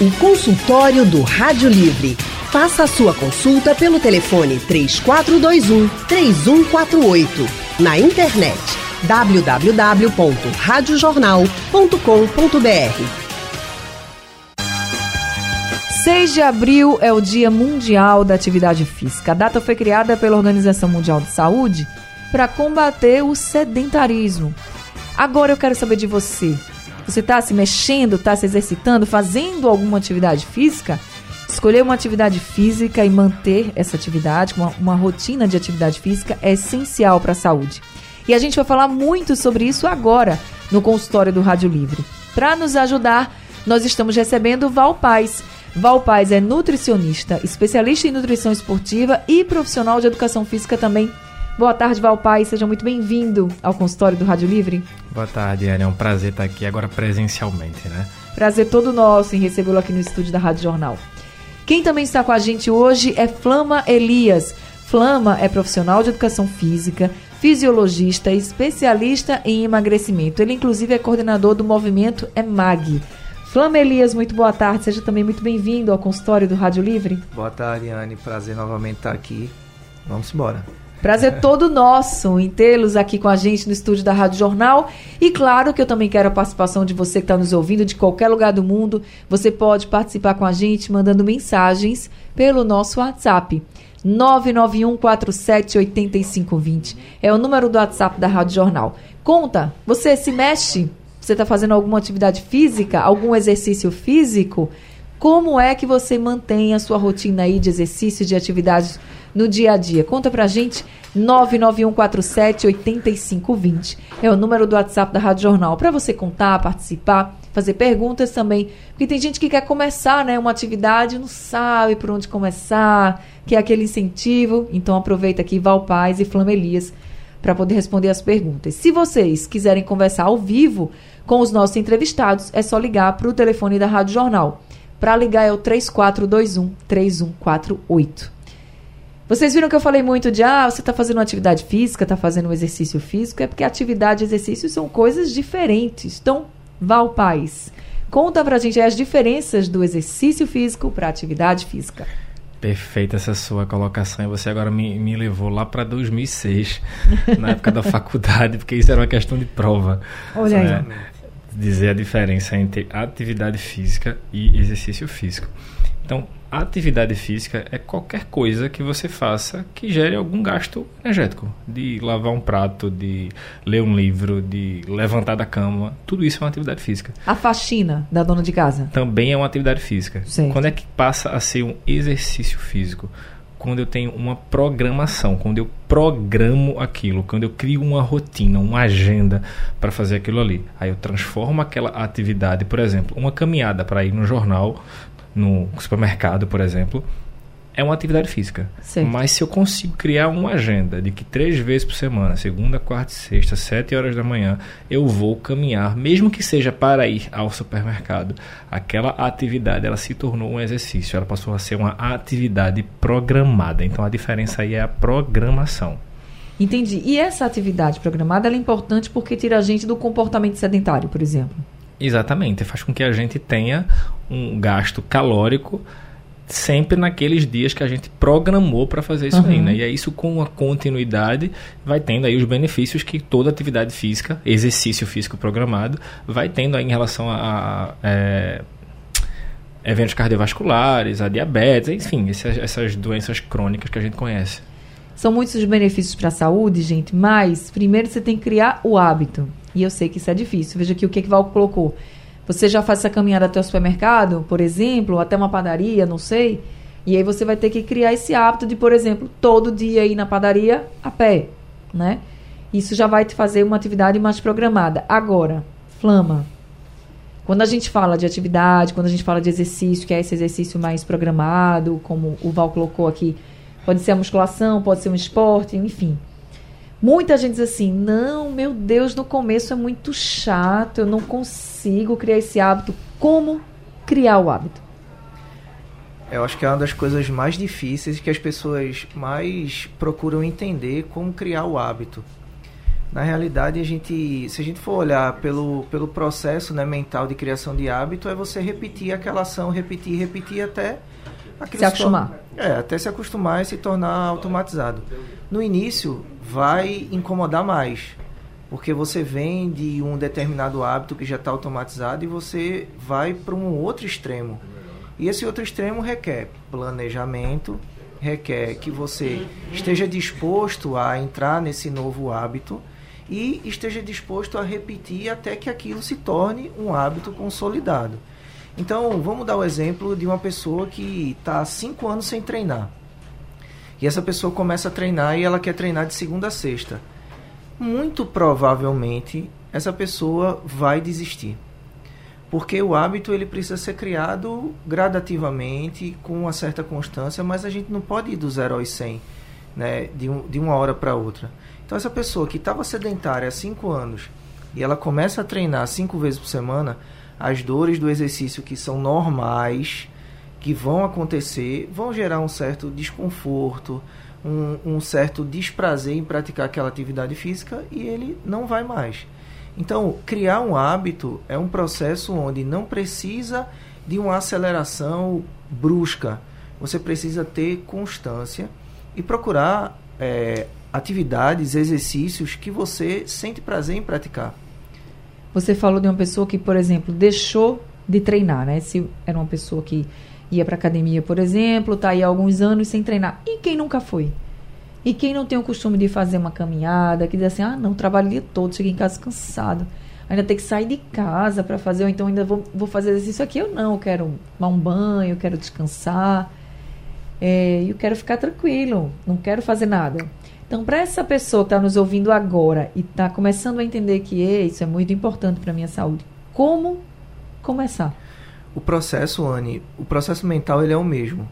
O consultório do Rádio Livre. Faça a sua consulta pelo telefone 3421 3148. Na internet www.radiojornal.com.br. 6 de abril é o Dia Mundial da Atividade Física. A data foi criada pela Organização Mundial de Saúde para combater o sedentarismo. Agora eu quero saber de você. Você está se mexendo, está se exercitando, fazendo alguma atividade física? Escolher uma atividade física e manter essa atividade, uma, uma rotina de atividade física, é essencial para a saúde. E a gente vai falar muito sobre isso agora no consultório do Rádio Livre. Para nos ajudar, nós estamos recebendo Val Paz. Val Paz é nutricionista, especialista em nutrição esportiva e profissional de educação física também. Boa tarde, Val Paz. Seja muito bem-vindo ao consultório do Rádio Livre. Boa tarde, Ana. É um prazer estar aqui agora presencialmente, né? Prazer todo nosso em recebê-lo aqui no estúdio da Rádio Jornal. Quem também está com a gente hoje é Flama Elias. Flama é profissional de educação física, fisiologista e especialista em emagrecimento. Ele, inclusive, é coordenador do movimento EMAG. Flama Elias, muito boa tarde. Seja também muito bem-vindo ao consultório do Rádio Livre. Boa tarde, Anne. Prazer novamente estar aqui. Vamos embora. Prazer todo nosso em tê-los aqui com a gente no estúdio da Rádio Jornal. E claro que eu também quero a participação de você que está nos ouvindo de qualquer lugar do mundo. Você pode participar com a gente mandando mensagens pelo nosso WhatsApp. 991478520 é o número do WhatsApp da Rádio Jornal. Conta, você se mexe? Você está fazendo alguma atividade física, algum exercício físico? Como é que você mantém a sua rotina aí de exercício, de atividades no dia a dia. Conta pra gente, 991478520. É o número do WhatsApp da Rádio Jornal. Para você contar, participar, fazer perguntas também. Porque tem gente que quer começar né, uma atividade não sabe por onde começar, quer aquele incentivo. Então aproveita aqui Val Paz e Flamelias para poder responder as perguntas. Se vocês quiserem conversar ao vivo com os nossos entrevistados, é só ligar para o telefone da Rádio Jornal. Para ligar é o 3421 3148. Vocês viram que eu falei muito de, ah, você está fazendo uma atividade física, está fazendo um exercício físico, é porque atividade e exercício são coisas diferentes. Então, Val Paz, conta pra gente as diferenças do exercício físico para atividade física. Perfeita essa sua colocação. E você agora me, me levou lá para 2006, na época da faculdade, porque isso era uma questão de prova. Olha aí. Dizer a diferença entre atividade física e exercício físico. Então, atividade física é qualquer coisa que você faça que gere algum gasto energético. De lavar um prato, de ler um livro, de levantar da cama. Tudo isso é uma atividade física. A faxina da dona de casa? Também é uma atividade física. Certo. Quando é que passa a ser um exercício físico? Quando eu tenho uma programação, quando eu programo aquilo, quando eu crio uma rotina, uma agenda para fazer aquilo ali. Aí eu transformo aquela atividade, por exemplo, uma caminhada para ir no jornal, no supermercado, por exemplo, é uma atividade física. Certo. Mas se eu consigo criar uma agenda de que três vezes por semana, segunda, quarta e sexta, sete horas da manhã, eu vou caminhar, mesmo que seja para ir ao supermercado, aquela atividade ela se tornou um exercício, ela passou a ser uma atividade programada. Então a diferença aí é a programação. Entendi. E essa atividade programada é importante porque tira a gente do comportamento sedentário, por exemplo. Exatamente, faz com que a gente tenha um gasto calórico sempre naqueles dias que a gente programou para fazer isso Uhum. aí, né? E é isso com a continuidade vai tendo aí os benefícios que toda atividade física, exercício físico programado, vai tendo aí em relação a, a, é, eventos cardiovasculares, a diabetes, enfim, essas, essas doenças crônicas que a gente conhece. São muitos os benefícios para a saúde, gente, mas primeiro você tem que criar o hábito. E eu sei que isso é difícil. Veja aqui o que, que Val colocou. Você já faz essa caminhada até o supermercado, por exemplo, até uma padaria, não sei. E aí você vai ter que criar esse hábito de, por exemplo, todo dia ir na padaria a pé, né? Isso já vai te fazer uma atividade mais programada. Agora, flama. Quando a gente fala de atividade, quando a gente fala de exercício, que é esse exercício mais programado, como o Val colocou aqui, pode ser a musculação, pode ser um esporte, enfim. Muita gente diz assim: não, meu Deus, no começo é muito chato, eu não consigo criar esse hábito. Como criar o hábito? Eu acho que é uma das coisas mais difíceis que as pessoas mais procuram entender como criar o hábito. Na realidade, a gente, se a gente for olhar pelo, pelo processo né, mental de criação de hábito, é você repetir aquela ação, repetir, repetir até se acostumar. Se é, até se acostumar e se tornar automatizado. No início, vai incomodar mais, porque você vem de um determinado hábito que já está automatizado e você vai para um outro extremo. E esse outro extremo requer planejamento, requer que você esteja disposto a entrar nesse novo hábito e esteja disposto a repetir até que aquilo se torne um hábito consolidado. Então, vamos dar o exemplo de uma pessoa que está cinco anos sem treinar. E essa pessoa começa a treinar e ela quer treinar de segunda a sexta. Muito provavelmente, essa pessoa vai desistir. Porque o hábito ele precisa ser criado gradativamente, com uma certa constância, mas a gente não pode ir do zero aos 100, né, de, um, de uma hora para outra. Então, essa pessoa que estava sedentária há cinco anos e ela começa a treinar cinco vezes por semana, as dores do exercício que são normais, que vão acontecer, vão gerar um certo desconforto, um, um, certo desprazer em praticar aquela atividade física e ele não vai mais. Então, criar um hábito é um processo onde não precisa de uma aceleração brusca. Você precisa ter constância e procurar é, atividades, exercícios que você sente prazer em praticar. Você falou de uma pessoa que, por exemplo, deixou de treinar, né? Se era uma pessoa que ia para academia, por exemplo, tá aí há alguns anos sem treinar. E quem nunca foi? E quem não tem o costume de fazer uma caminhada, que diz assim: "Ah, não, trabalho o dia todo, cheguei em casa cansado. Ainda tem que sair de casa para fazer, ou então ainda vou, vou fazer exercício aqui. Eu não, eu quero tomar um banho, eu quero descansar. É, eu quero ficar tranquilo, não quero fazer nada. Então, para essa pessoa que está nos ouvindo agora e está começando a entender que isso é muito importante para minha saúde, como começar? O processo, Anne, o processo mental ele é o mesmo.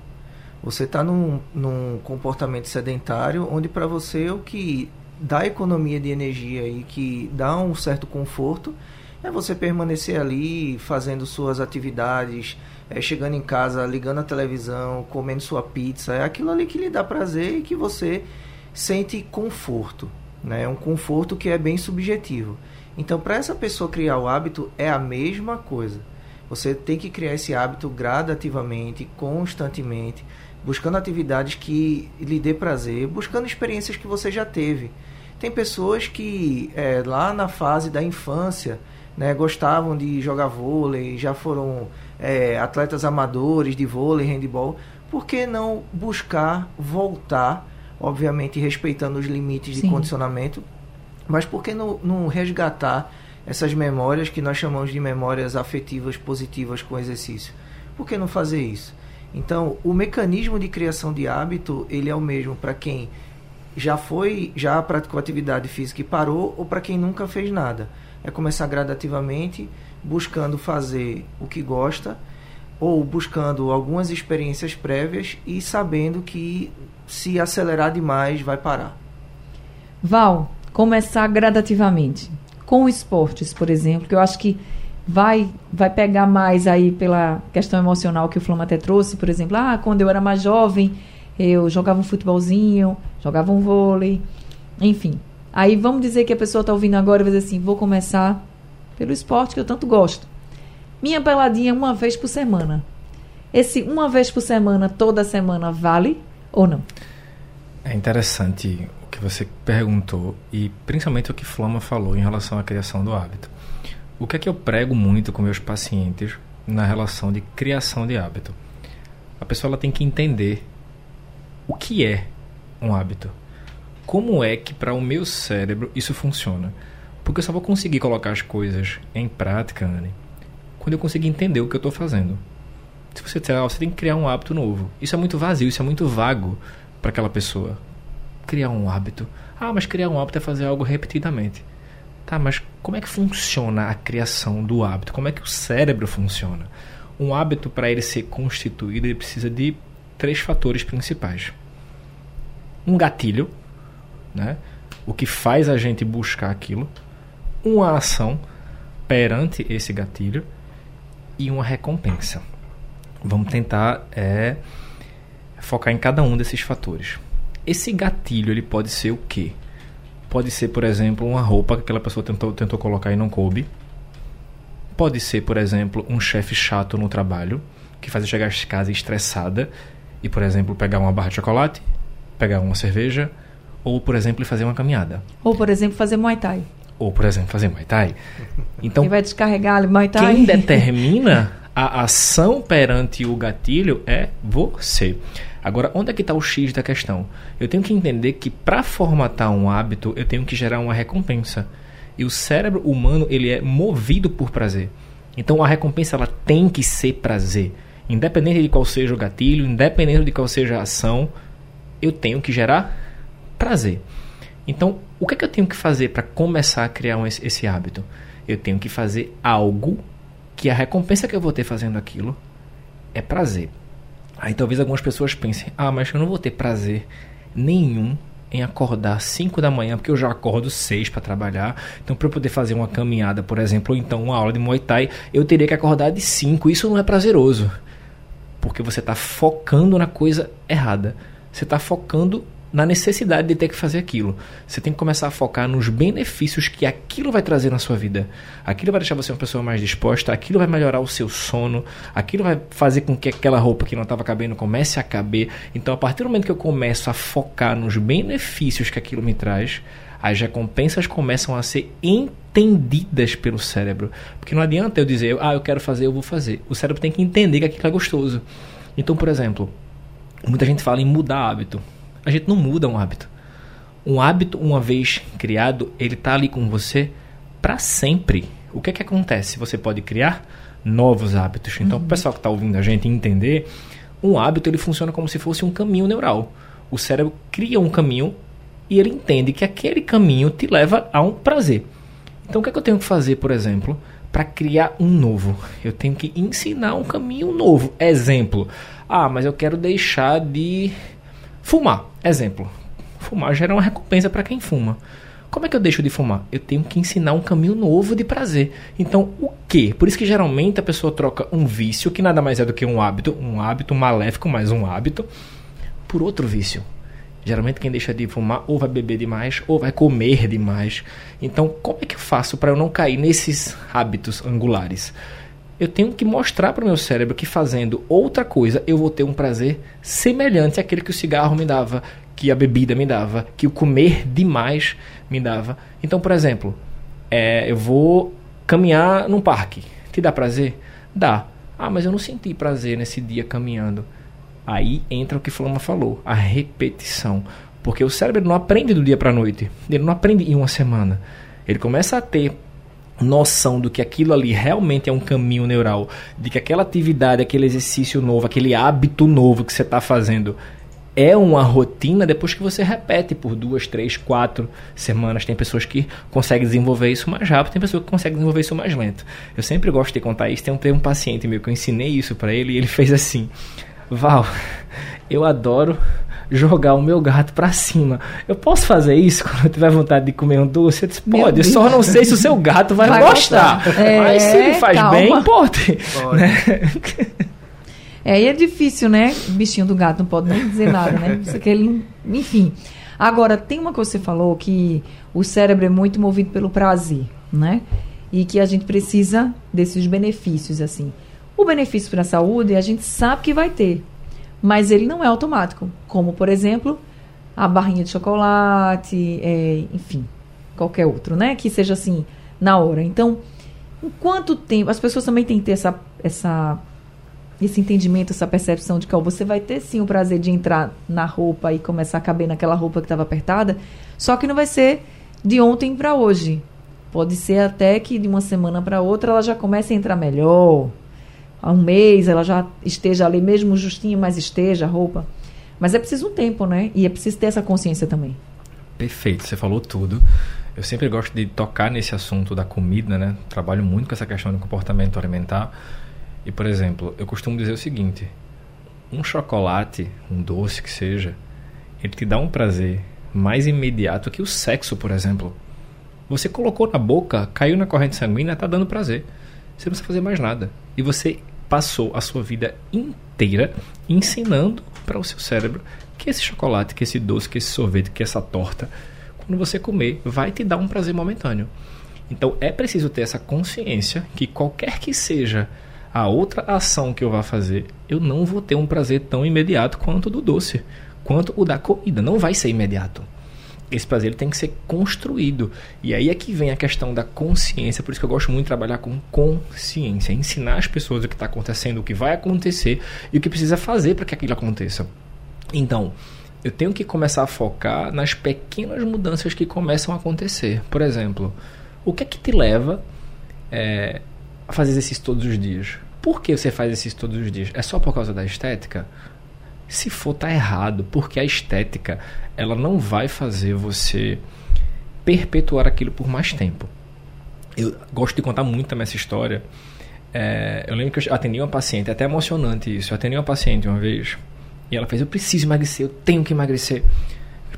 Você está num, num comportamento sedentário onde para você o que dá economia de energia e que dá um certo conforto é você permanecer ali fazendo suas atividades, é, chegando em casa, ligando a televisão, comendo sua pizza. É aquilo ali que lhe dá prazer e que você sente conforto, né? É um conforto que é bem subjetivo. Então, para essa pessoa criar o hábito é a mesma coisa. Você tem que criar esse hábito gradativamente, constantemente, buscando atividades que lhe dê prazer, buscando experiências que você já teve. Tem pessoas que é, lá na fase da infância né, gostavam de jogar vôlei, já foram é, atletas amadores de vôlei, handball. Por que não buscar voltar obviamente respeitando os limites Sim. de condicionamento, mas por que não, não resgatar essas memórias que nós chamamos de memórias afetivas positivas com exercício? Por que não fazer isso? Então, o mecanismo de criação de hábito, ele é o mesmo para quem já foi, já praticou atividade física e parou, ou para quem nunca fez nada. É começar gradativamente, buscando fazer o que gosta, ou buscando algumas experiências prévias e sabendo que se acelerar demais, vai parar. Val, começar gradativamente. Com esportes, por exemplo, que eu acho que vai vai pegar mais aí pela questão emocional que o Flama até trouxe, por exemplo, ah, quando eu era mais jovem, eu jogava um futebolzinho, jogava um vôlei, enfim. Aí vamos dizer que a pessoa está ouvindo agora e vai dizer assim, vou começar pelo esporte que eu tanto gosto. Minha peladinha uma vez por semana. Esse uma vez por semana, toda semana, vale? ou não? É interessante que você perguntou e principalmente o que Flama falou em relação à criação do hábito. O que é que eu prego muito com meus pacientes na relação de criação de hábito? A pessoa ela tem que entender o que é um hábito. Como é que para o meu cérebro isso funciona? Porque eu só vou conseguir colocar as coisas em prática, Anne, quando eu conseguir entender o que eu estou fazendo se você você tem que criar um hábito novo. Isso é muito vazio, isso é muito vago para aquela pessoa. Criar um hábito. Ah, mas criar um hábito é fazer algo repetidamente. Tá, mas como é que funciona a criação do hábito? Como é que o cérebro funciona? Um hábito, para ele ser constituído, ele precisa de três fatores principais: um gatilho, né? o que faz a gente buscar aquilo, uma ação perante esse gatilho e uma recompensa. Vamos tentar é, focar em cada um desses fatores. Esse gatilho ele pode ser o quê? Pode ser, por exemplo, uma roupa que aquela pessoa tentou, tentou colocar e não coube. Pode ser, por exemplo, um chefe chato no trabalho, que faz chegar a casa estressada e, por exemplo, pegar uma barra de chocolate, pegar uma cerveja, ou, por exemplo, fazer uma caminhada. Ou, por exemplo, fazer Muay Thai. Ou, por exemplo, fazer Muay Thai. Então, Quem vai descarregar Muay Thai? quem determina a ação perante o gatilho é você. Agora, onde é que está o X da questão? Eu tenho que entender que para formatar um hábito, eu tenho que gerar uma recompensa. E o cérebro humano, ele é movido por prazer. Então, a recompensa ela tem que ser prazer. Independente de qual seja o gatilho, independente de qual seja a ação, eu tenho que gerar prazer. Então, o que, é que eu tenho que fazer para começar a criar um, esse hábito? Eu tenho que fazer algo que a recompensa que eu vou ter fazendo aquilo é prazer. Aí talvez algumas pessoas pensem: ah, mas eu não vou ter prazer nenhum em acordar 5 da manhã, porque eu já acordo 6 para trabalhar. Então, para eu poder fazer uma caminhada, por exemplo, ou então uma aula de Muay Thai, eu teria que acordar de 5. Isso não é prazeroso, porque você está focando na coisa errada. Você está focando na necessidade de ter que fazer aquilo. Você tem que começar a focar nos benefícios que aquilo vai trazer na sua vida. Aquilo vai deixar você uma pessoa mais disposta, aquilo vai melhorar o seu sono, aquilo vai fazer com que aquela roupa que não estava cabendo comece a caber. Então, a partir do momento que eu começo a focar nos benefícios que aquilo me traz, as recompensas começam a ser entendidas pelo cérebro. Porque não adianta eu dizer, ah, eu quero fazer, eu vou fazer. O cérebro tem que entender que aquilo é gostoso. Então, por exemplo, muita gente fala em mudar hábito. A gente não muda um hábito. Um hábito, uma vez criado, ele está ali com você para sempre. O que é que acontece? Você pode criar novos hábitos. Então, uhum. o pessoal que está ouvindo a gente entender, um hábito ele funciona como se fosse um caminho neural. O cérebro cria um caminho e ele entende que aquele caminho te leva a um prazer. Então, o que é que eu tenho que fazer, por exemplo, para criar um novo? Eu tenho que ensinar um caminho novo. Exemplo: ah, mas eu quero deixar de Fumar, exemplo. Fumar gera uma recompensa para quem fuma. Como é que eu deixo de fumar? Eu tenho que ensinar um caminho novo de prazer. Então, o que? Por isso que geralmente a pessoa troca um vício, que nada mais é do que um hábito, um hábito maléfico, mais um hábito, por outro vício. Geralmente quem deixa de fumar ou vai beber demais ou vai comer demais. Então, como é que eu faço para eu não cair nesses hábitos angulares? Eu tenho que mostrar para o meu cérebro que fazendo outra coisa eu vou ter um prazer semelhante àquele que o cigarro me dava, que a bebida me dava, que o comer demais me dava. Então, por exemplo, é, eu vou caminhar num parque. Te dá prazer? Dá. Ah, mas eu não senti prazer nesse dia caminhando. Aí entra o que Flama falou, a repetição. Porque o cérebro não aprende do dia para a noite. Ele não aprende em uma semana. Ele começa a ter noção do que aquilo ali realmente é um caminho neural, de que aquela atividade, aquele exercício novo, aquele hábito novo que você está fazendo é uma rotina depois que você repete por duas, três, quatro semanas. Tem pessoas que conseguem desenvolver isso mais rápido, tem pessoas que conseguem desenvolver isso mais lento. Eu sempre gosto de contar isso. Tem um, um paciente meu que eu ensinei isso para ele e ele fez assim: Val, eu adoro jogar o meu gato para cima. Eu posso fazer isso quando eu tiver vontade de comer um doce? Eu disse, pode, eu só não sei se o seu gato vai, vai gostar. gostar. É, Mas se ele faz calma. bem, pode. pode. Né? É, e é difícil, né? O bichinho do gato não pode nem dizer nada, né? Isso que ele, enfim. Agora, tem uma coisa que você falou que o cérebro é muito movido pelo prazer, né? E que a gente precisa desses benefícios, assim. O benefício para a saúde a gente sabe que vai ter mas ele não é automático, como por exemplo a barrinha de chocolate, é, enfim, qualquer outro, né? Que seja assim na hora. Então, em quanto tempo as pessoas também têm que ter essa, essa esse entendimento, essa percepção de que ó, você vai ter sim o prazer de entrar na roupa e começar a caber naquela roupa que estava apertada, só que não vai ser de ontem para hoje. Pode ser até que de uma semana para outra ela já comece a entrar melhor, há um mês ela já esteja ali, mesmo justinho, mas esteja a roupa. Mas é preciso um tempo, né? E é preciso ter essa consciência também. Perfeito, você falou tudo. Eu sempre gosto de tocar nesse assunto da comida, né? Trabalho muito com essa questão do comportamento alimentar. E, por exemplo, eu costumo dizer o seguinte: um chocolate, um doce que seja, ele te dá um prazer mais imediato que o sexo, por exemplo. Você colocou na boca, caiu na corrente sanguínea, está dando prazer. Você não precisa fazer mais nada. E você passou a sua vida inteira ensinando para o seu cérebro que esse chocolate, que esse doce, que esse sorvete, que essa torta, quando você comer, vai te dar um prazer momentâneo. Então é preciso ter essa consciência que qualquer que seja a outra ação que eu vá fazer, eu não vou ter um prazer tão imediato quanto o do doce, quanto o da comida. Não vai ser imediato. Esse prazer tem que ser construído. E aí é que vem a questão da consciência. Por isso que eu gosto muito de trabalhar com consciência. Ensinar as pessoas o que está acontecendo, o que vai acontecer e o que precisa fazer para que aquilo aconteça. Então, eu tenho que começar a focar nas pequenas mudanças que começam a acontecer. Por exemplo, o que é que te leva é, a fazer exercício todos os dias? Por que você faz exercício todos os dias? É só por causa da estética? Se for, tá errado, porque a estética ela não vai fazer você perpetuar aquilo por mais tempo. Eu gosto de contar muito também essa história. É, eu lembro que eu atendi uma paciente, é até emocionante isso. Eu atendi uma paciente uma vez e ela fez: Eu preciso emagrecer, eu tenho que emagrecer.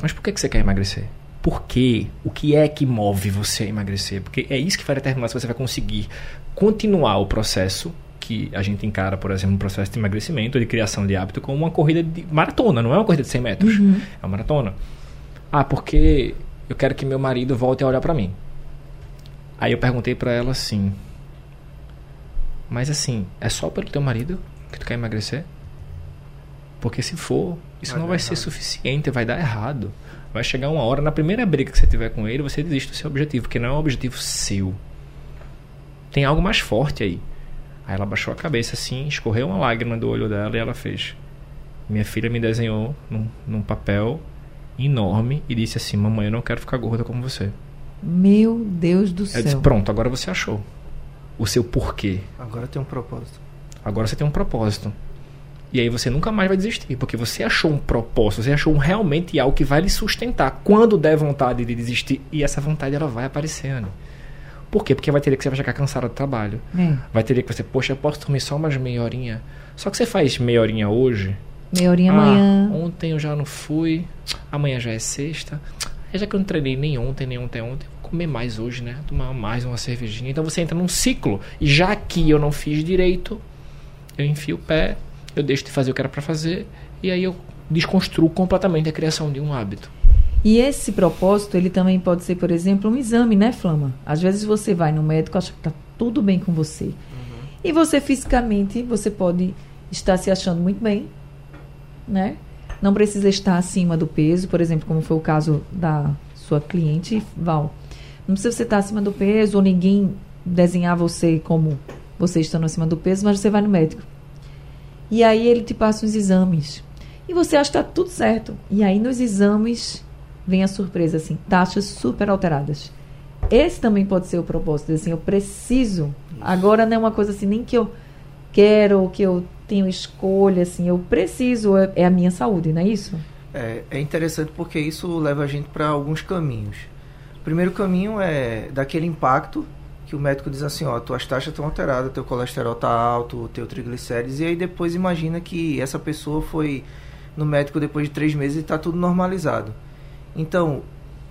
Mas por que, que você quer emagrecer? Por quê? O que é que move você a emagrecer? Porque é isso que vai determinar se você vai conseguir continuar o processo que a gente encara, por exemplo, um processo de emagrecimento, de criação de hábito, como uma corrida de maratona, não é uma corrida de 100 metros, uhum. é uma maratona. Ah, porque eu quero que meu marido volte a olhar para mim. Aí eu perguntei para ela assim: Mas assim, é só pelo teu marido que tu quer emagrecer? Porque se for, isso vai não vai ser suficiente, vai dar errado. Vai chegar uma hora, na primeira briga que você tiver com ele, você desiste do seu objetivo, porque não é um objetivo seu. Tem algo mais forte aí. Aí ela baixou a cabeça assim, escorreu uma lágrima do olho dela e ela fez. Minha filha me desenhou num, num papel enorme e disse assim: Mamãe, eu não quero ficar gorda como você. Meu Deus do céu. Eu disse: Pronto, agora você achou o seu porquê. Agora tem um propósito. Agora você tem um propósito. E aí você nunca mais vai desistir, porque você achou um propósito, você achou um realmente algo que vai lhe sustentar quando der vontade de desistir. E essa vontade ela vai aparecendo. Por quê? Porque vai ter que você vai chegar cansado do trabalho. É. Vai ter que você, poxa, eu posso dormir só umas meia horinha. Só que você faz meia horinha hoje. Meia horinha ah, amanhã. Ontem eu já não fui. Amanhã já é sexta. Já que eu não treinei nem ontem, nem ontem, ontem, vou comer mais hoje, né? Tomar mais uma cervejinha. Então você entra num ciclo. E já que eu não fiz direito, eu enfio o pé, eu deixo de fazer o que era para fazer e aí eu desconstruo completamente a criação de um hábito. E esse propósito, ele também pode ser, por exemplo, um exame, né, Flama? Às vezes você vai no médico, acha que está tudo bem com você. Uhum. E você fisicamente, você pode estar se achando muito bem, né? Não precisa estar acima do peso, por exemplo, como foi o caso da sua cliente, Val. Não precisa você estar acima do peso ou ninguém desenhar você como você estando acima do peso, mas você vai no médico. E aí ele te passa os exames. E você acha que está tudo certo. E aí nos exames vem a surpresa, assim, taxas super alteradas. Esse também pode ser o propósito, assim, eu preciso. Agora não é uma coisa assim, nem que eu quero, que eu tenho escolha, assim, eu preciso, é, é a minha saúde, não é isso? É, é interessante porque isso leva a gente para alguns caminhos. O primeiro caminho é daquele impacto que o médico diz assim, ó, tuas taxas estão alteradas, teu colesterol tá alto, teu triglicérides, e aí depois imagina que essa pessoa foi no médico depois de três meses e está tudo normalizado. Então,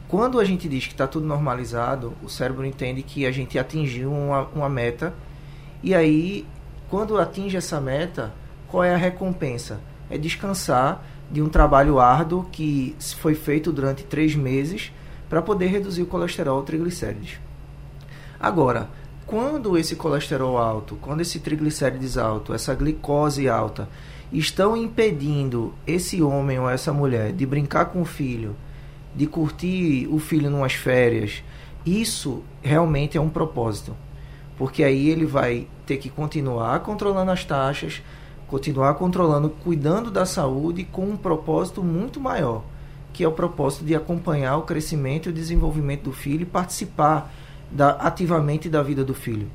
quando a gente diz que está tudo normalizado, o cérebro entende que a gente atingiu uma, uma meta, e aí, quando atinge essa meta, qual é a recompensa? É descansar de um trabalho árduo que foi feito durante três meses para poder reduzir o colesterol e triglicérides. Agora, quando esse colesterol alto, quando esse triglicérides alto, essa glicose alta, estão impedindo esse homem ou essa mulher de brincar com o filho, de curtir o filho numas férias, isso realmente é um propósito. Porque aí ele vai ter que continuar controlando as taxas, continuar controlando, cuidando da saúde com um propósito muito maior, que é o propósito de acompanhar o crescimento e o desenvolvimento do filho e participar da, ativamente da vida do filho.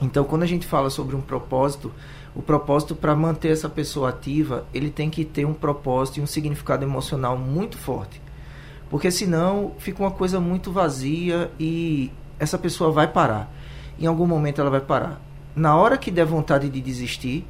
Então, quando a gente fala sobre um propósito, o propósito para manter essa pessoa ativa, ele tem que ter um propósito e um significado emocional muito forte. Porque senão fica uma coisa muito vazia e essa pessoa vai parar. Em algum momento ela vai parar. Na hora que der vontade de desistir,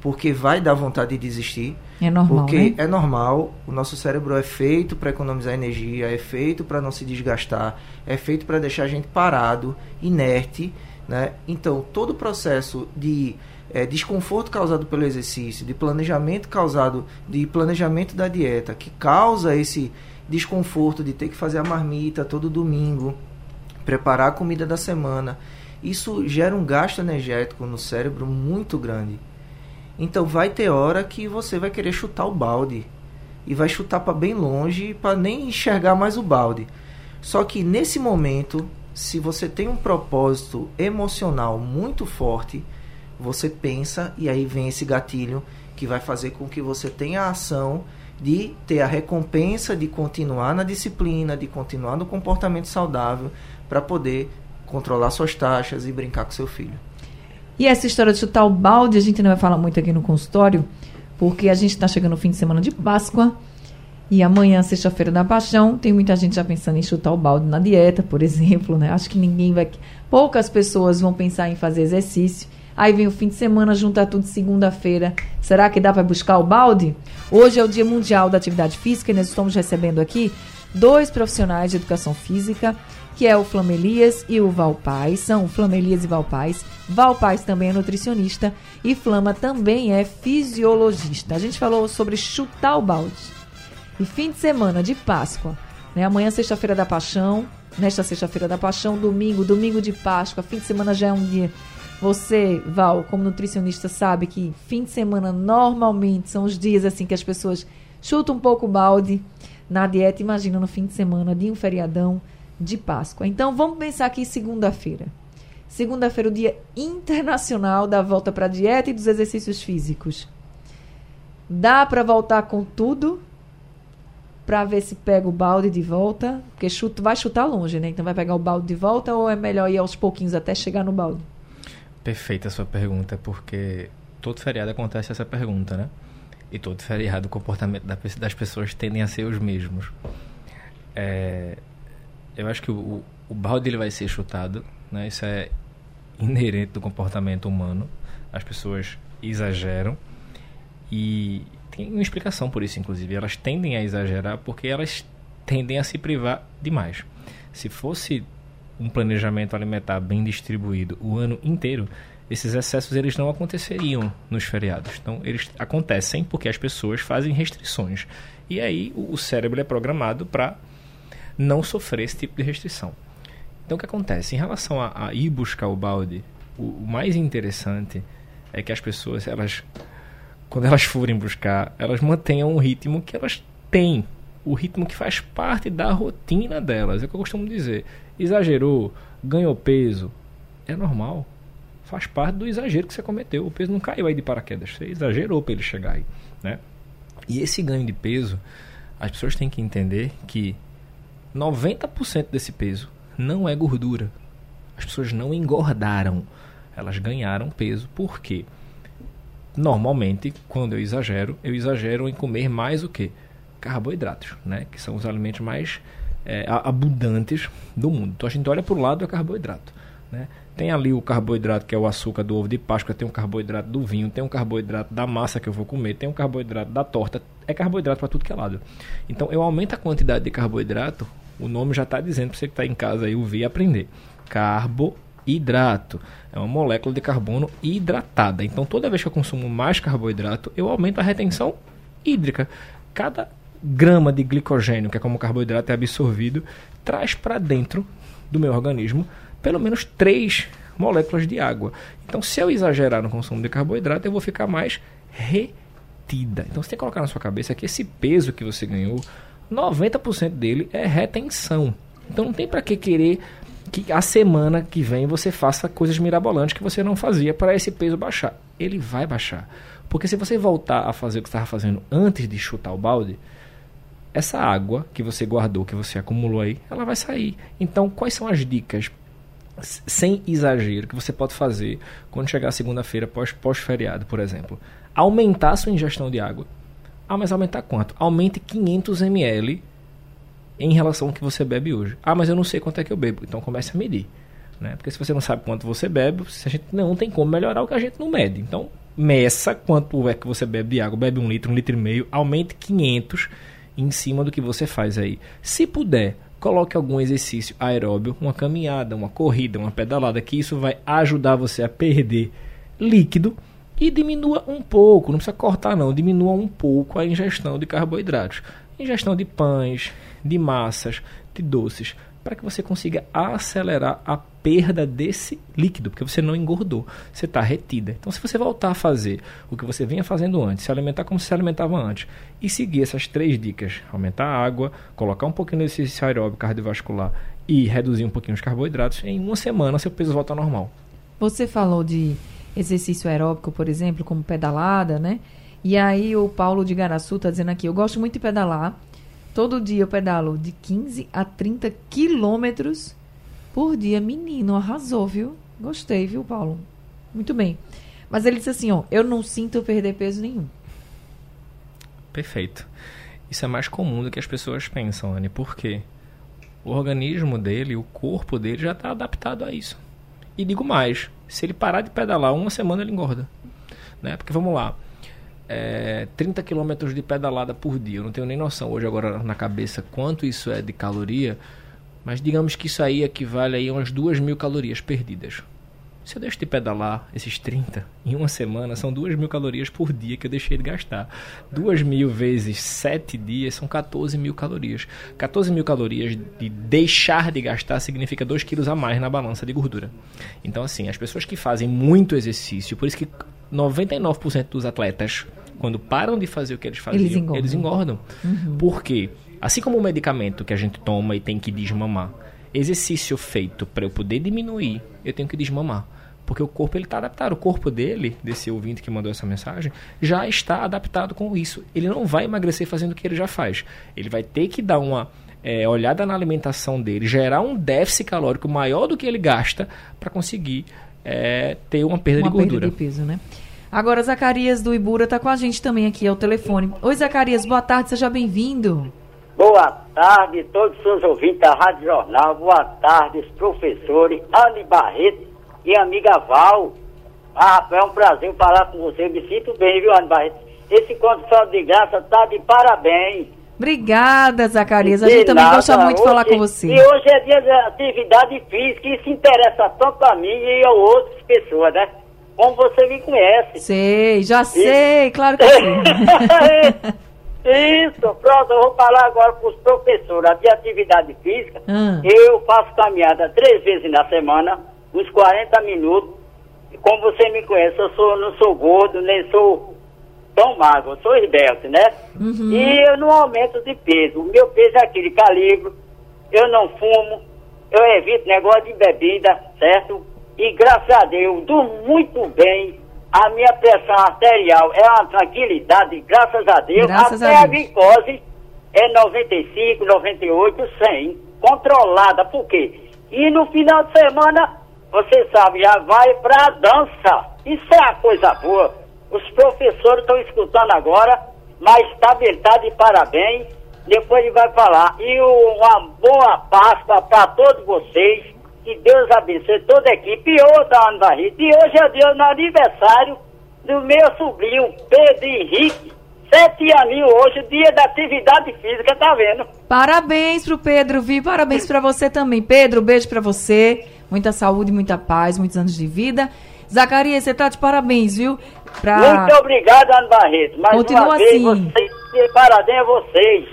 porque vai dar vontade de desistir, é normal, porque né? é normal. O nosso cérebro é feito para economizar energia, é feito para não se desgastar, é feito para deixar a gente parado, inerte, né? Então, todo o processo de é, desconforto causado pelo exercício, de planejamento causado, de planejamento da dieta, que causa esse desconforto de ter que fazer a marmita todo domingo, preparar a comida da semana. Isso gera um gasto energético no cérebro muito grande. Então vai ter hora que você vai querer chutar o balde e vai chutar para bem longe para nem enxergar mais o balde. Só que nesse momento, se você tem um propósito emocional muito forte, você pensa e aí vem esse gatilho que vai fazer com que você tenha a ação de ter a recompensa de continuar na disciplina, de continuar no comportamento saudável para poder controlar suas taxas e brincar com seu filho. E essa história de chutar o balde, a gente não vai falar muito aqui no consultório, porque a gente está chegando no fim de semana de Páscoa. E amanhã, sexta-feira da Paixão, tem muita gente já pensando em chutar o balde na dieta, por exemplo, né? Acho que ninguém vai. Poucas pessoas vão pensar em fazer exercício. Aí vem o fim de semana, junta tudo segunda-feira. Será que dá para buscar o balde? Hoje é o Dia Mundial da Atividade Física e nós estamos recebendo aqui dois profissionais de educação física, que é o Flamelias e o Valpaz. São Flamelias e Valpaz. Valpaz também é nutricionista e Flama também é fisiologista. A gente falou sobre chutar o balde. E fim de semana de Páscoa, né? Amanhã, sexta-feira da Paixão. Nesta sexta-feira da Paixão, domingo, domingo de Páscoa. Fim de semana já é um dia você, Val, como nutricionista, sabe que fim de semana normalmente são os dias assim que as pessoas chutam um pouco o balde na dieta. Imagina no fim de semana de um feriadão de Páscoa. Então vamos pensar aqui segunda-feira. Segunda-feira, o dia internacional da volta para a dieta e dos exercícios físicos. Dá para voltar com tudo para ver se pega o balde de volta, porque vai chutar longe, né? Então vai pegar o balde de volta ou é melhor ir aos pouquinhos até chegar no balde? Perfeita a sua pergunta, porque todo feriado acontece essa pergunta, né? E todo feriado o comportamento das pessoas tendem a ser os mesmos. É, eu acho que o, o balde ele vai ser chutado, né? Isso é inerente do comportamento humano. As pessoas exageram e tem uma explicação por isso, inclusive. Elas tendem a exagerar porque elas tendem a se privar demais. Se fosse um planejamento alimentar bem distribuído o ano inteiro, esses excessos eles não aconteceriam nos feriados. Então, eles acontecem porque as pessoas fazem restrições. E aí o cérebro é programado para não sofrer esse tipo de restrição. Então, o que acontece? Em relação a, a ir buscar o balde, o, o, mais interessante é que as pessoas, elas, quando elas forem buscar, elas mantenham um ritmo que elas têm. O ritmo que faz parte da rotina delas. É o que eu costumo dizer exagerou, ganhou peso, é normal. Faz parte do exagero que você cometeu. O peso não caiu aí de paraquedas, você exagerou para ele chegar aí, né? E esse ganho de peso, as pessoas têm que entender que 90% desse peso não é gordura. As pessoas não engordaram, elas ganharam peso. Por quê? Normalmente, quando eu exagero, eu exagero em comer mais o que? Carboidratos, né? Que são os alimentos mais é, abundantes do mundo. Então a gente olha para o lado do carboidrato. Né? Tem ali o carboidrato que é o açúcar do ovo de Páscoa, tem o carboidrato do vinho, tem o carboidrato da massa que eu vou comer, tem o carboidrato da torta. É carboidrato para tudo que é lado. Então eu aumento a quantidade de carboidrato, o nome já está dizendo para você que está em casa aí ouvir e aprender. Carboidrato é uma molécula de carbono hidratada. Então toda vez que eu consumo mais carboidrato, eu aumento a retenção hídrica. Cada grama de glicogênio, que é como o carboidrato é absorvido, traz para dentro do meu organismo pelo menos três moléculas de água. Então, se eu exagerar no consumo de carboidrato, eu vou ficar mais retida. Então, você tem que colocar na sua cabeça que esse peso que você ganhou, 90% dele é retenção. Então, não tem para que querer que a semana que vem você faça coisas mirabolantes que você não fazia para esse peso baixar. Ele vai baixar. Porque se você voltar a fazer o que estava fazendo antes de chutar o balde, essa água que você guardou, que você acumulou aí, ela vai sair. Então, quais são as dicas sem exagero que você pode fazer quando chegar segunda-feira pós pós-feriado, por exemplo? Aumentar a sua ingestão de água. Ah, mas aumentar quanto? Aumente 500 ml em relação ao que você bebe hoje. Ah, mas eu não sei quanto é que eu bebo. Então comece a medir. Né? Porque se você não sabe quanto você bebe, a gente não tem como melhorar o que a gente não mede. Então, meça quanto é que você bebe de água. Bebe um litro, um litro e meio. Aumente 500 em cima do que você faz aí. Se puder, coloque algum exercício aeróbio, uma caminhada, uma corrida, uma pedalada, que isso vai ajudar você a perder líquido e diminua um pouco, não precisa cortar não, diminua um pouco a ingestão de carboidratos. ingestão de pães, de massas, de doces, para que você consiga acelerar a perda desse líquido, porque você não engordou, você está retida. Então, se você voltar a fazer o que você vinha fazendo antes, se alimentar como se alimentava antes, e seguir essas três dicas, aumentar a água, colocar um pouquinho de exercício aeróbico cardiovascular e reduzir um pouquinho os carboidratos, em uma semana seu peso volta ao normal. Você falou de exercício aeróbico, por exemplo, como pedalada, né? E aí o Paulo de Garaçu está dizendo aqui, eu gosto muito de pedalar, Todo dia eu pedalo de 15 a 30 quilômetros por dia. Menino, arrasou, viu? Gostei, viu, Paulo? Muito bem. Mas ele disse assim, ó, eu não sinto perder peso nenhum. Perfeito. Isso é mais comum do que as pessoas pensam, Anne. Por quê? O organismo dele, o corpo dele já está adaptado a isso. E digo mais, se ele parar de pedalar uma semana, ele engorda. Né? Porque vamos lá, é, 30 quilômetros de pedalada por dia. Eu não tenho nem noção hoje agora na cabeça quanto isso é de caloria, mas digamos que isso aí equivale aí a umas 2 mil calorias perdidas. Se eu deixo de pedalar esses 30 em uma semana, são 2 mil calorias por dia que eu deixei de gastar. 2 mil vezes 7 dias são 14 mil calorias. 14 mil calorias de deixar de gastar significa 2 quilos a mais na balança de gordura. Então, assim, as pessoas que fazem muito exercício, por isso que 99% dos atletas, quando param de fazer o que eles faziam, eles engordam. Eles engordam. Uhum. Por quê? Assim como o medicamento que a gente toma e tem que desmamar, exercício feito para eu poder diminuir, eu tenho que desmamar. Porque o corpo ele está adaptado. O corpo dele, desse ouvinte que mandou essa mensagem, já está adaptado com isso. Ele não vai emagrecer fazendo o que ele já faz. Ele vai ter que dar uma é, olhada na alimentação dele, gerar um déficit calórico maior do que ele gasta para conseguir é, ter uma perda uma de gordura. Perda de peso, né? Agora, Zacarias do Ibura está com a gente também aqui ao telefone. Oi, Zacarias, boa tarde, seja bem-vindo. Boa tarde, todos os seus ouvintes da Rádio Jornal. Boa tarde, professores, Anne Barreto e amiga Val. Ah, é um prazer falar com você. Me sinto bem, viu, Anne Barreto? Esse condição de graça tá de parabéns. Obrigada, Zacarias. A gente também gosta muito de falar com você. E hoje é dia de atividade física e se interessa tanto a mim e a outras pessoas, né? Como você me conhece. Sei, já sei, claro que sim. Isso, pronto, eu vou falar agora para os professores de atividade física. Hum. Eu faço caminhada três vezes na semana, uns 40 minutos. Como você me conhece, eu sou, não sou gordo, nem sou tão magro, eu sou esbelto, né? Uhum. E eu não aumento de peso. O meu peso é aquele calibre, eu não fumo, eu evito negócio de bebida, certo? E graças a Deus, durmo muito bem. A minha pressão arterial é uma tranquilidade, graças a Deus. Graças Até a, a glicose é 95, 98, 100. Controlada, por quê? E no final de semana, você sabe, já vai pra dança. Isso é uma coisa boa. Os professores estão escutando agora, mas está tá de parabéns. Depois ele vai falar. E uma boa Páscoa para todos vocês. Que Deus abençoe toda a equipe e outra Ana. E hoje é dia no aniversário do meu sobrinho Pedro Henrique. Sete aninhos hoje, dia da atividade física, tá vendo? Parabéns pro Pedro, Vi. Parabéns para você também. Pedro, beijo para você. Muita saúde, muita paz, muitos anos de vida. Zacarias, você tá de parabéns, viu? Pra... Muito obrigado, Ana Barreto. Mais Continua uma vez, assim. Vocês, parabéns a vocês.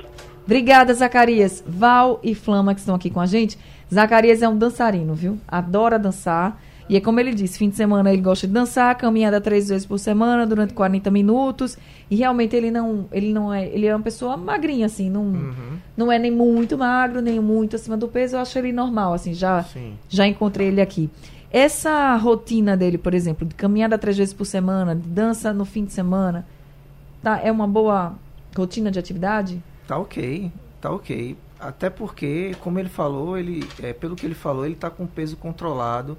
Obrigada, Zacarias. Val e Flama que estão aqui com a gente. Zacarias é um dançarino, viu? Adora dançar. E é como ele disse, fim de semana ele gosta de dançar, caminhada três vezes por semana, durante 40 minutos. E realmente ele não, ele não é, ele é uma pessoa magrinha, assim, não, uhum. não é nem muito magro, nem muito acima do peso. Eu acho ele normal, assim, já, já encontrei ele aqui. Essa rotina dele, por exemplo, de caminhada três vezes por semana, de dança no fim de semana, tá, é uma boa rotina de atividade? Tá ok, tá ok. Até porque, como ele falou, ele, é, pelo que ele falou, ele está com peso controlado,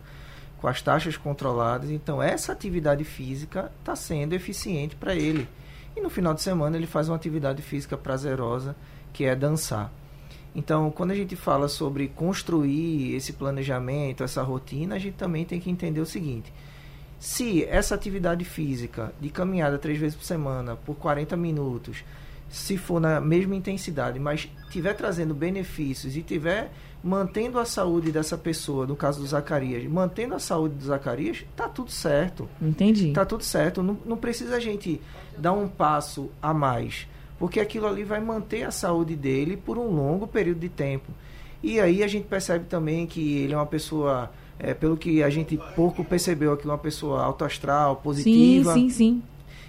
com as taxas controladas. Então, essa atividade física está sendo eficiente para ele. E no final de semana ele faz uma atividade física prazerosa, que é dançar. Então, quando a gente fala sobre construir esse planejamento, essa rotina, a gente também tem que entender o seguinte: se essa atividade física de caminhada três vezes por semana, por 40 minutos, se for na mesma intensidade, mas tiver trazendo benefícios e tiver mantendo a saúde dessa pessoa, no caso do Zacarias, mantendo a saúde do Zacarias, tá tudo certo. Entendi. Tá tudo certo. Não, não precisa a gente dar um passo a mais porque aquilo ali vai manter a saúde dele por um longo período de tempo. E aí a gente percebe também que ele é uma pessoa, é, pelo que a gente pouco percebeu aqui, uma pessoa autoastral, positiva. Sim, sim, sim.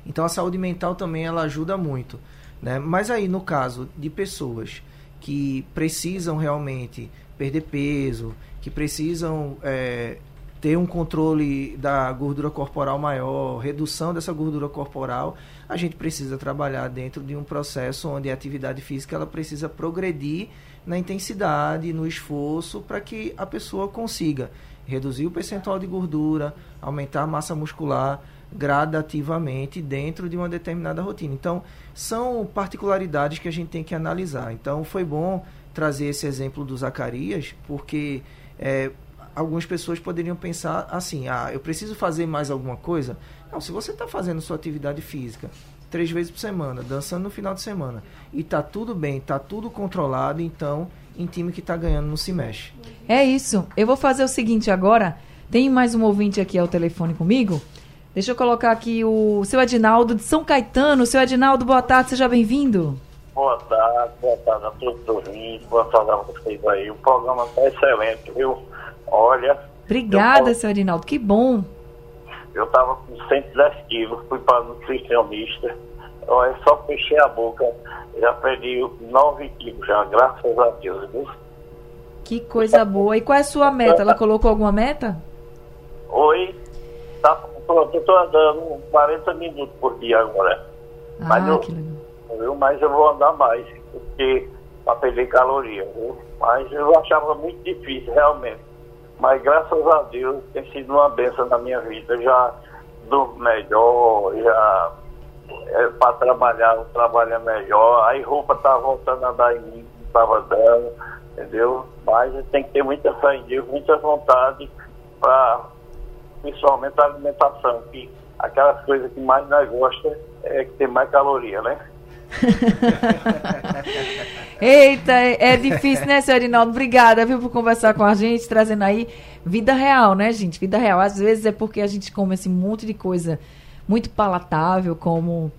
Então a saúde mental também ela ajuda muito. Né? Mas aí, no caso de pessoas que precisam realmente perder peso, que precisam é, ter um controle da gordura corporal maior, redução dessa gordura corporal, a gente precisa trabalhar dentro de um processo onde a atividade física ela precisa progredir na intensidade, no esforço, para que a pessoa consiga reduzir o percentual de gordura, aumentar a massa muscular gradativamente dentro de uma determinada rotina. Então, são particularidades que a gente tem que analisar. Então, foi bom trazer esse exemplo do Zacarias, porque é, algumas pessoas poderiam pensar assim: ah, eu preciso fazer mais alguma coisa? Não, se você está fazendo sua atividade física três vezes por semana, dançando no final de semana, e está tudo bem, está tudo controlado, então em time que está ganhando não se mexe. É isso. Eu vou fazer o seguinte agora. Tem mais um ouvinte aqui ao telefone comigo. Deixa eu colocar aqui o seu Adinaldo de São Caetano. Seu Adinaldo, boa tarde, seja bem-vindo. Boa tarde, boa tarde a todos os ouvintes, boa tarde a vocês aí. O programa está excelente, viu? Olha. Obrigada, eu, seu Adinaldo, que bom. Eu estava com 110 quilos, fui para nutricionista. Olha, só fechei a boca, já perdi 9 quilos já, graças a Deus, viu? Que coisa boa. E qual é a sua meta? Ela colocou alguma meta? Oi, tá, eu estou andando 40 minutos por dia agora. Ah, Mas eu, que legal viu? Mas eu vou andar mais, porque para perder caloria, viu? Mas eu achava muito difícil, realmente. Mas graças a Deus tem sido uma benção na minha vida. já durmo melhor, já é, para trabalhar, o trabalho é melhor. Aí roupa tá voltando a dar em mim, estava dando, entendeu? Mas tem que ter muita fé em Deus, muita vontade para principalmente a alimentação, que aquelas coisas que mais nós gostamos é que tem mais caloria, né? Eita, é, difícil, né, senhor Arinaldo? Obrigada, viu, por conversar com a gente, trazendo aí vida real, né, gente? Vida real. Às vezes é porque a gente come esse monte de coisa muito palatável, como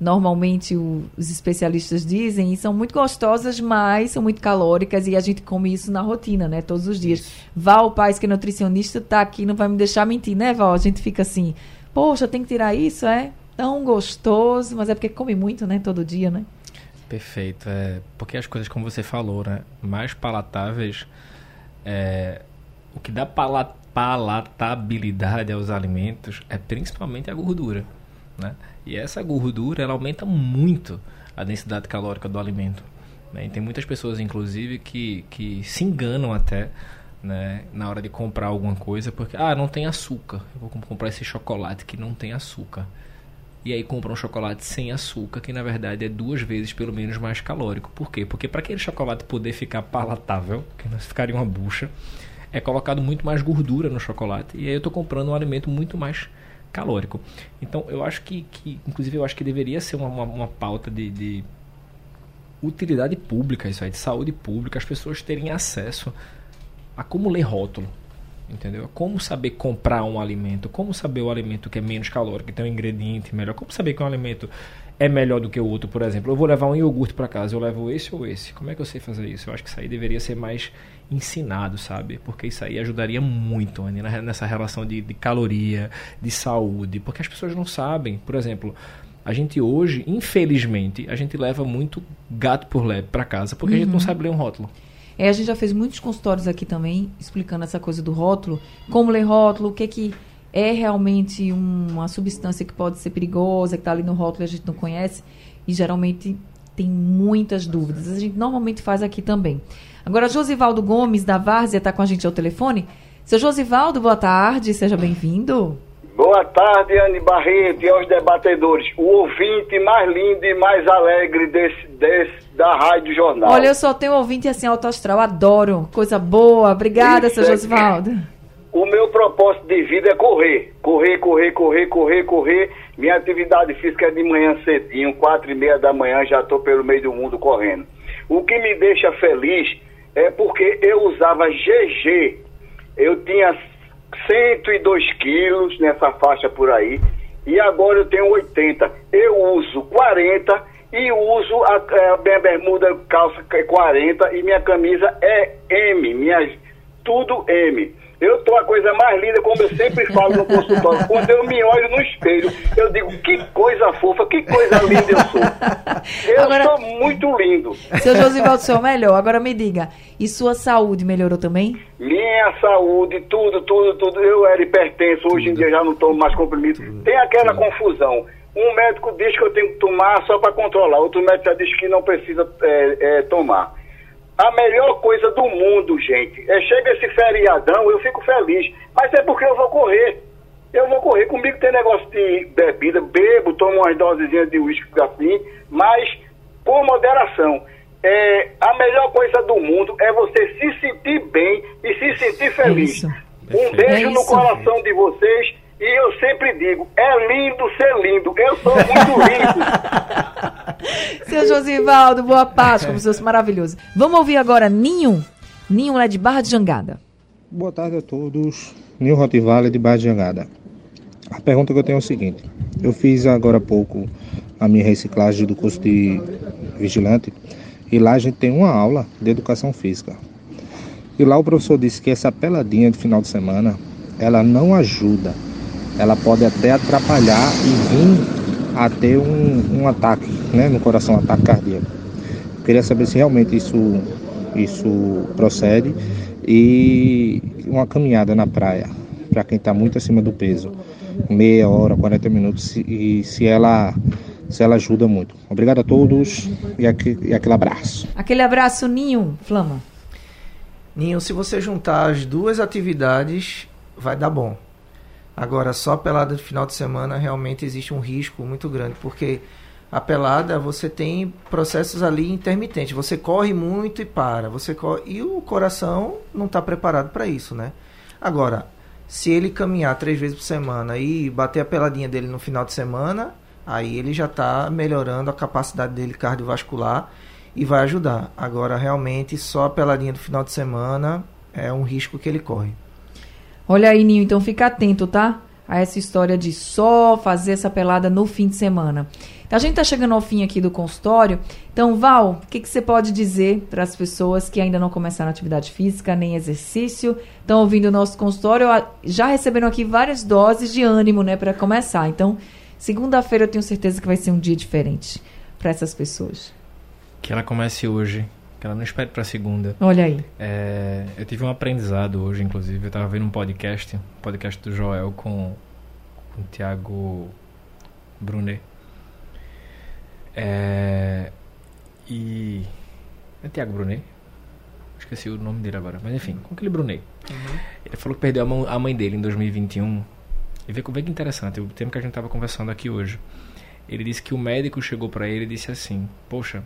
normalmente o, os especialistas dizem, e são muito gostosas, mas são muito calóricas e a gente come isso na rotina, né? Todos os dias. Isso. Val Paz, que é nutricionista, tá aqui, não vai me deixar mentir, né, Val? A gente fica assim, poxa, tem que tirar isso, é? Tão gostoso, mas é porque come muito, né? Todo dia, né? Perfeito. É, porque as coisas, como você falou, né? Mais palatáveis. É, o que dá palat palatabilidade aos alimentos é principalmente a gordura. Né? E essa gordura ela aumenta muito a densidade calórica do alimento. Né? E tem muitas pessoas, inclusive, que, que se enganam até né, na hora de comprar alguma coisa porque ah, não tem açúcar. Eu vou comprar esse chocolate que não tem açúcar e aí compra um chocolate sem açúcar, que na verdade é duas vezes pelo menos mais calórico. Por quê? Porque para aquele chocolate poder ficar palatável, que não ficaria uma bucha, é colocado muito mais gordura no chocolate. E aí eu estou comprando um alimento muito mais calórico. Então eu acho que, que inclusive eu acho que deveria ser uma, uma, uma pauta de, de utilidade pública, isso aí, de saúde pública, as pessoas terem acesso a como ler rótulo entendeu? Como saber comprar um alimento, como saber o alimento que é menos calórico, que tem um ingrediente melhor, como saber que um alimento é melhor do que o outro, por exemplo. Eu vou levar um iogurte para casa, eu levo esse ou esse. Como é que eu sei fazer isso? Eu acho que isso aí deveria ser mais ensinado, sabe? Porque isso aí ajudaria muito Anny, nessa relação de, de caloria, de saúde, porque as pessoas não sabem, por exemplo, a gente hoje, infelizmente, a gente leva muito gato por lebre para casa, porque uhum. a gente não uhum. sabe ler um rótulo. É, a gente já fez muitos consultórios aqui também, explicando essa coisa do rótulo, como ler rótulo, o que, que é realmente uma substância que pode ser perigosa, que está ali no rótulo e a gente não conhece, e geralmente tem muitas dúvidas. A gente normalmente faz aqui também. Agora, Josivaldo Gomes, da Várzea, está com a gente ao telefone. Seu Josivaldo, boa tarde, seja bem-vindo. Boa tarde, Anne Barreto e aos debatedores. O ouvinte mais lindo e mais alegre desse, desse, da Rádio Jornal. Olha, eu só tenho ouvinte assim alto astral, adoro. Coisa boa. Obrigada, Isso seu é Josivaldo. O meu propósito de vida é correr. Correr, correr, correr, correr, correr. Minha atividade física é de manhã cedinho, quatro e meia da manhã, já estou pelo meio do mundo correndo. O que me deixa feliz é porque eu usava GG. Eu tinha 102 quilos nessa faixa por aí e agora eu tenho 80. Eu uso 40 e uso a, a minha bermuda calça 40 e minha camisa é M, minha, tudo M. Eu tô a coisa mais linda, como eu sempre falo no consultório. Quando eu me olho no espelho, eu digo, que coisa fofa, que coisa linda eu sou. Eu Agora- sou muito lindo. Seu Josivaldo, seu melhor. Agora me diga, e sua saúde melhorou também? Minha saúde, tudo, tudo, tudo. Eu era hipertenso, hoje em dia já não tomo mais comprimido. Tem aquela confusão. Um médico diz que eu tenho que tomar só para controlar, outro médico já diz que não precisa é, é, tomar. A melhor coisa do mundo, gente, é chega esse feriadão, eu fico feliz, mas é porque eu vou correr. Eu vou correr. Comigo tem negócio de bebida, bebo, tomo umas dosezinhas de uísque assim, mas com moderação. É, a melhor coisa do mundo é você se sentir bem e se sentir feliz. Isso. Um beijo É no coração de vocês e eu sempre digo, é lindo ser lindo. Eu sou muito lindo. Seu Josivaldo, boa Páscoa, você maravilhoso. Vamos ouvir agora Ninho. Ninho é de Barra de Jangada. Boa tarde a todos. Nil Rottweiler de Barra de Jangada. A pergunta que eu tenho é o seguinte: eu fiz agora há pouco a minha reciclagem do curso de vigilante e lá a gente tem uma aula de educação física. E lá o professor disse que essa peladinha de final de semana ela não ajuda, ela pode até atrapalhar e vir a ter um, um ataque né, no coração, um ataque cardíaco. Queria saber se realmente isso, isso procede e uma caminhada na praia para quem está muito acima do peso, meia hora, 40 minutos, e se ela, se ela ajuda muito. Obrigado a todos e, aqui, e aquele abraço. Aquele abraço, Ninho. Flama. Ninho, se você juntar as duas atividades, vai dar bom. Agora, só pelada de final de semana realmente existe um risco muito grande, porque a pelada você tem processos ali intermitentes. Você corre muito e para, você corre, e o coração não está preparado para isso, né? Agora, se ele caminhar três vezes por semana e bater a peladinha dele no final de semana, aí ele já está melhorando a capacidade dele cardiovascular e vai ajudar. Agora, realmente, só a peladinha do final de semana é um risco que ele corre. Olha aí, Ninho, então fica atento, tá? A essa história de só fazer essa pelada no fim de semana. A gente tá chegando ao fim aqui do consultório. Então, Val, o que, que você pode dizer para as pessoas que ainda não começaram atividade física nem exercício, estão ouvindo o nosso consultório, ah, já receberam aqui várias doses de ânimo, né, para começar. Então, segunda-feira eu tenho certeza que vai ser um dia diferente para essas pessoas. Que ela comece hoje, que ela não espere pra segunda. Olha aí. É, eu tive um aprendizado hoje, inclusive. Eu tava vendo um podcast, um podcast do Joel com, com o Thiago Brunet. É, e. É Thiago Brunet? Esqueci o nome dele agora. Mas enfim, com aquele Brunet. Ele falou que perdeu a, mão- a mãe dele em 2021. E vê, vê que interessante, o tempo que a gente tava conversando aqui hoje. Ele disse que o médico chegou pra ele e disse assim: Poxa,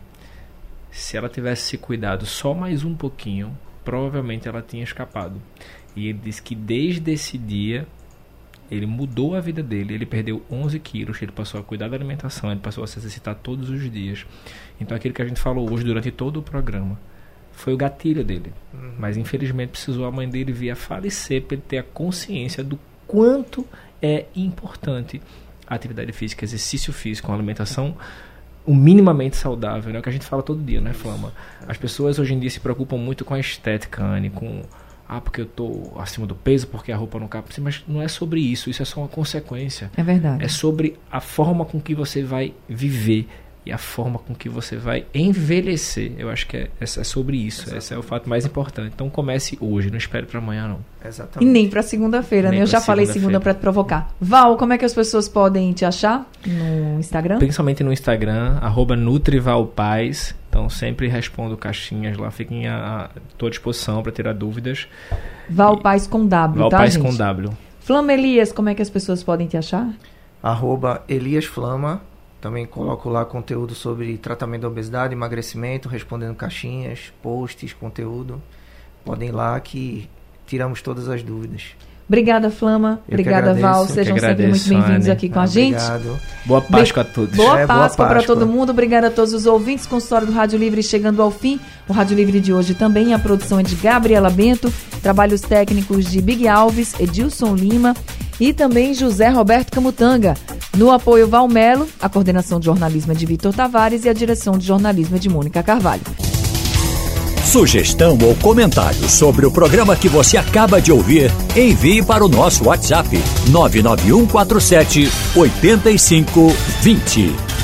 se ela tivesse se cuidado só mais um pouquinho, provavelmente ela tinha escapado. E ele disse que desde esse dia ele mudou a vida dele, ele perdeu 11 quilos, ele passou a cuidar da alimentação, ele passou a se exercitar todos os dias. Então aquilo que a gente falou hoje durante todo o programa foi o gatilho dele. Mas infelizmente precisou a mãe dele vir a falecer para ele ter a consciência do quanto é importante a atividade física, exercício físico, uma alimentação o minimamente saudável, né? O que a gente fala todo dia, né, Flama? As pessoas hoje em dia se preocupam muito com a estética, Anne, com ah, porque eu tô acima do peso, porque a roupa não cabe, mas não é sobre isso, isso é só uma consequência. É verdade. É sobre a forma com que você vai viver e a forma com que você vai envelhecer. Eu acho que é, é sobre isso. Esse é o fato mais importante. Então comece hoje, não espere para amanhã não. E Exatamente. nem para segunda-feira, né? Eu já falei segunda para te provocar. Val, como é que as pessoas podem te achar no Instagram? Principalmente no Instagram, arroba NutrivalPaz. Então sempre respondo caixinhas lá, fiquem à à tua disposição para tirar dúvidas. Val Paz com W, tá, Valpaz gente? com W. Flama Elias, como é que as pessoas podem te achar? Arroba Elias Flama. Também coloco lá conteúdo sobre tratamento da obesidade, emagrecimento, respondendo caixinhas, posts, conteúdo. Podem ir lá que tiramos todas as dúvidas. Obrigada, Flama. Eu Obrigada, agradeço. Val. Sejam sempre agradeço, muito bem-vindos aqui com Ah, a gente. Obrigado. Boa Páscoa a todos. Boa É, Páscoa para todo mundo. Obrigada a todos os ouvintes. Consultório do Rádio Livre chegando ao fim. O Rádio Livre de hoje também. A produção é de Gabriela Bento. Trabalhos técnicos de Big Alves, Edilson Lima e também José Roberto Camutanga. No apoio Valmelo, a coordenação de jornalismo é de Vitor Tavares e a direção de jornalismo é de Mônica Carvalho. Sugestão ou comentário sobre o programa que você acaba de ouvir, envie para o nosso WhatsApp 99147 8520.